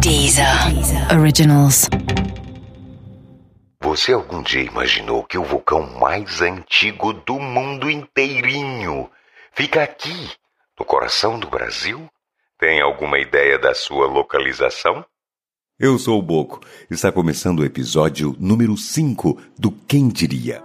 Deezer. Originals. Você algum dia imaginou que o vulcão mais antigo do mundo inteirinho fica aqui, no coração do Brasil? Tem alguma ideia da sua localização? Eu sou o Boco. Está começando o episódio número 5 do Quem Diria.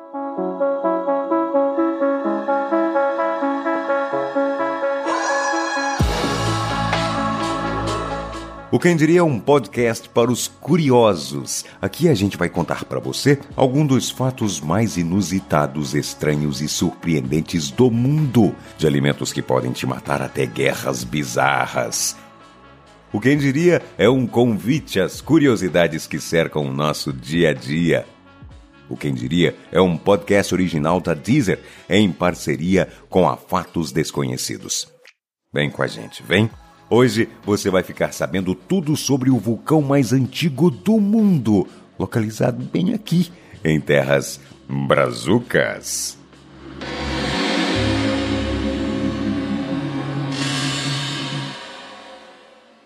O Quem Diria é um podcast para os curiosos. Aqui a gente vai contar para você algum dos fatos mais inusitados, estranhos e surpreendentes do mundo. De alimentos que podem te matar até guerras bizarras. O Quem Diria é um convite às curiosidades que cercam o nosso dia a dia. O Quem Diria é um podcast original da Deezer em parceria com a Fatos Desconhecidos. Vem com a gente, vem! Hoje você vai ficar sabendo tudo sobre o vulcão mais antigo do mundo, localizado bem aqui, em terras brazucas.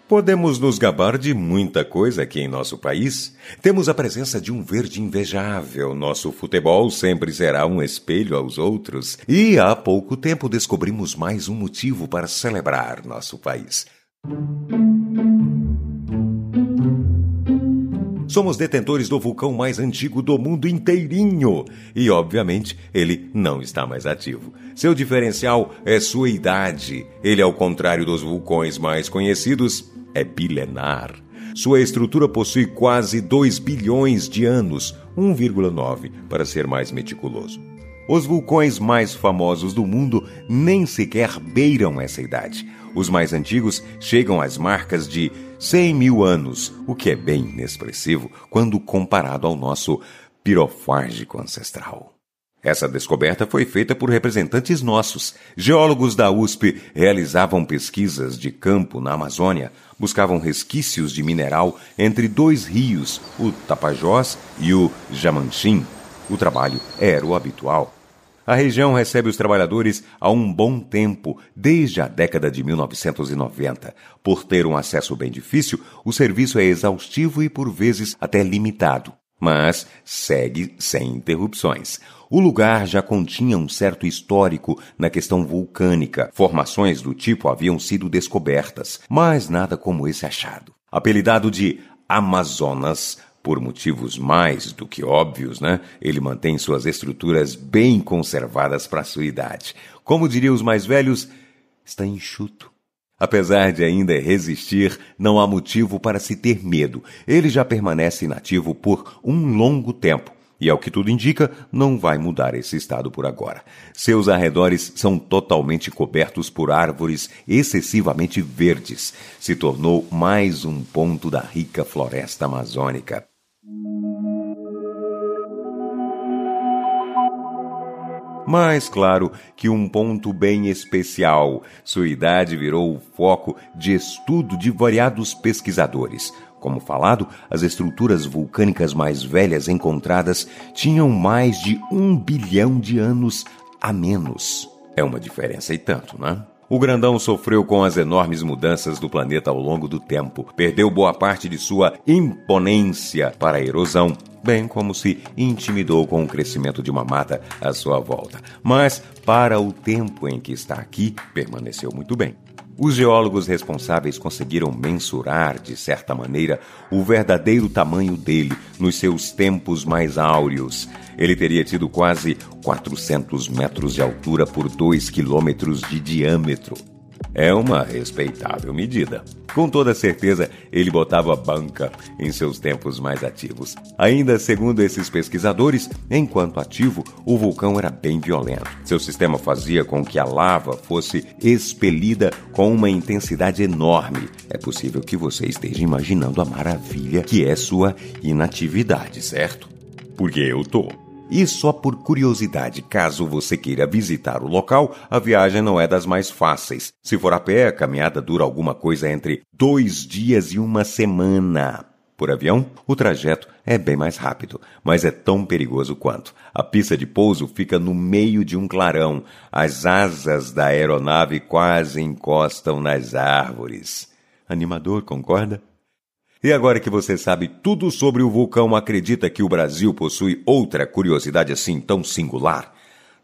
Podemos nos gabar de muita coisa aqui em nosso país. Temos a presença de um verde invejável. Nosso futebol sempre será um espelho aos outros. E há pouco tempo descobrimos mais um motivo para celebrar nosso país. Somos detentores do vulcão mais antigo do mundo inteirinho. E, obviamente, ele não está mais ativo. Seu diferencial é sua idade. Ele, ao contrário dos vulcões mais conhecidos, é bilenar. Sua estrutura possui quase 2 bilhões de anos, 1,9 para ser mais meticuloso. Os vulcões mais famosos do mundo nem sequer beiram essa idade. Os mais antigos chegam às marcas de 100 mil anos, o que é bem inexpressivo quando comparado ao nosso pirofágico ancestral. Essa descoberta foi feita por representantes nossos. Geólogos da USP realizavam pesquisas de campo na Amazônia, buscavam resquícios de mineral entre dois rios, o Tapajós e o Jamanchim. O trabalho era o habitual. A região recebe os trabalhadores há um bom tempo, desde a década de 1990. Por ter um acesso bem difícil, o serviço é exaustivo e por vezes até limitado, mas segue sem interrupções. O lugar já continha um certo histórico na questão vulcânica. Formações do tipo haviam sido descobertas, mas nada como esse achado. Apelidado de Amazonas, por motivos mais do que óbvios, né? Ele mantém suas estruturas bem conservadas para sua idade. Como diriam os mais velhos, está enxuto. Apesar de ainda resistir, não há motivo para se ter medo. Ele já permanece inativo por um longo tempo e, ao que tudo indica, não vai mudar esse estado por agora. Seus arredores são totalmente cobertos por árvores excessivamente verdes. Se tornou mais um ponto da rica floresta amazônica. Mas claro que um ponto bem especial. Sua idade virou o foco de estudo de variados pesquisadores. Como falado, as estruturas vulcânicas mais velhas encontradas tinham mais de um bilhão de anos a menos. É uma diferença e tanto, né? O grandão sofreu com as enormes mudanças do planeta ao longo do tempo, perdeu boa parte de sua imponência para a erosão, bem como se intimidou com o crescimento de uma mata à sua volta. Mas, para o tempo em que está aqui, permaneceu muito bem. Os geólogos responsáveis conseguiram mensurar, de certa maneira, o verdadeiro tamanho dele nos seus tempos mais áureos. Ele teria tido quase 400 metros de altura por 2 quilômetros de diâmetro. É uma respeitável medida. Com toda certeza, ele botava banca em seus tempos mais ativos. Ainda segundo esses pesquisadores, enquanto ativo, o vulcão era bem violento. Seu sistema fazia com que a lava fosse expelida com uma intensidade enorme. É possível que você esteja imaginando a maravilha que é sua inatividade, certo? Porque eu tô. E só por curiosidade, caso você queira visitar o local, a viagem não é das mais fáceis. Se for a pé, a caminhada dura alguma coisa entre dois dias e uma semana. Por avião, o trajeto é bem mais rápido, mas é tão perigoso quanto. A pista de pouso fica no meio de um clarão. As asas da aeronave quase encostam nas árvores. Animador, concorda? E agora que você sabe tudo sobre o vulcão, acredita que o Brasil possui outra curiosidade assim tão singular?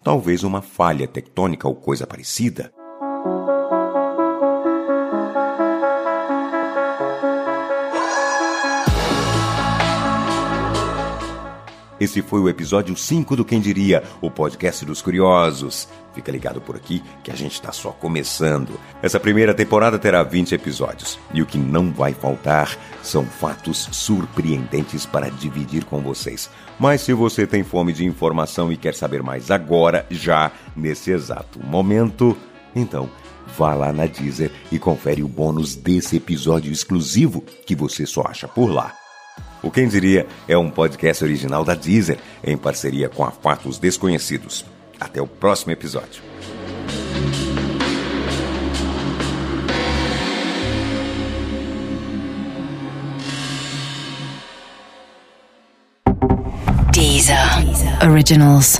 Talvez uma falha tectônica ou coisa parecida? Esse foi o episódio 5 do Quem Diria, o podcast dos curiosos. Fica ligado por aqui que a gente está só começando. Essa primeira temporada terá 20 episódios. E o que não vai faltar são fatos surpreendentes para dividir com vocês. Mas se você tem fome de informação e quer saber mais agora, já nesse exato momento, então vá lá na Deezer e confere o bônus desse episódio exclusivo que você só acha por lá. O Quem Diria é um podcast original da Deezer, em parceria com a Fatos Desconhecidos. Até o próximo episódio. Deezer. Originals.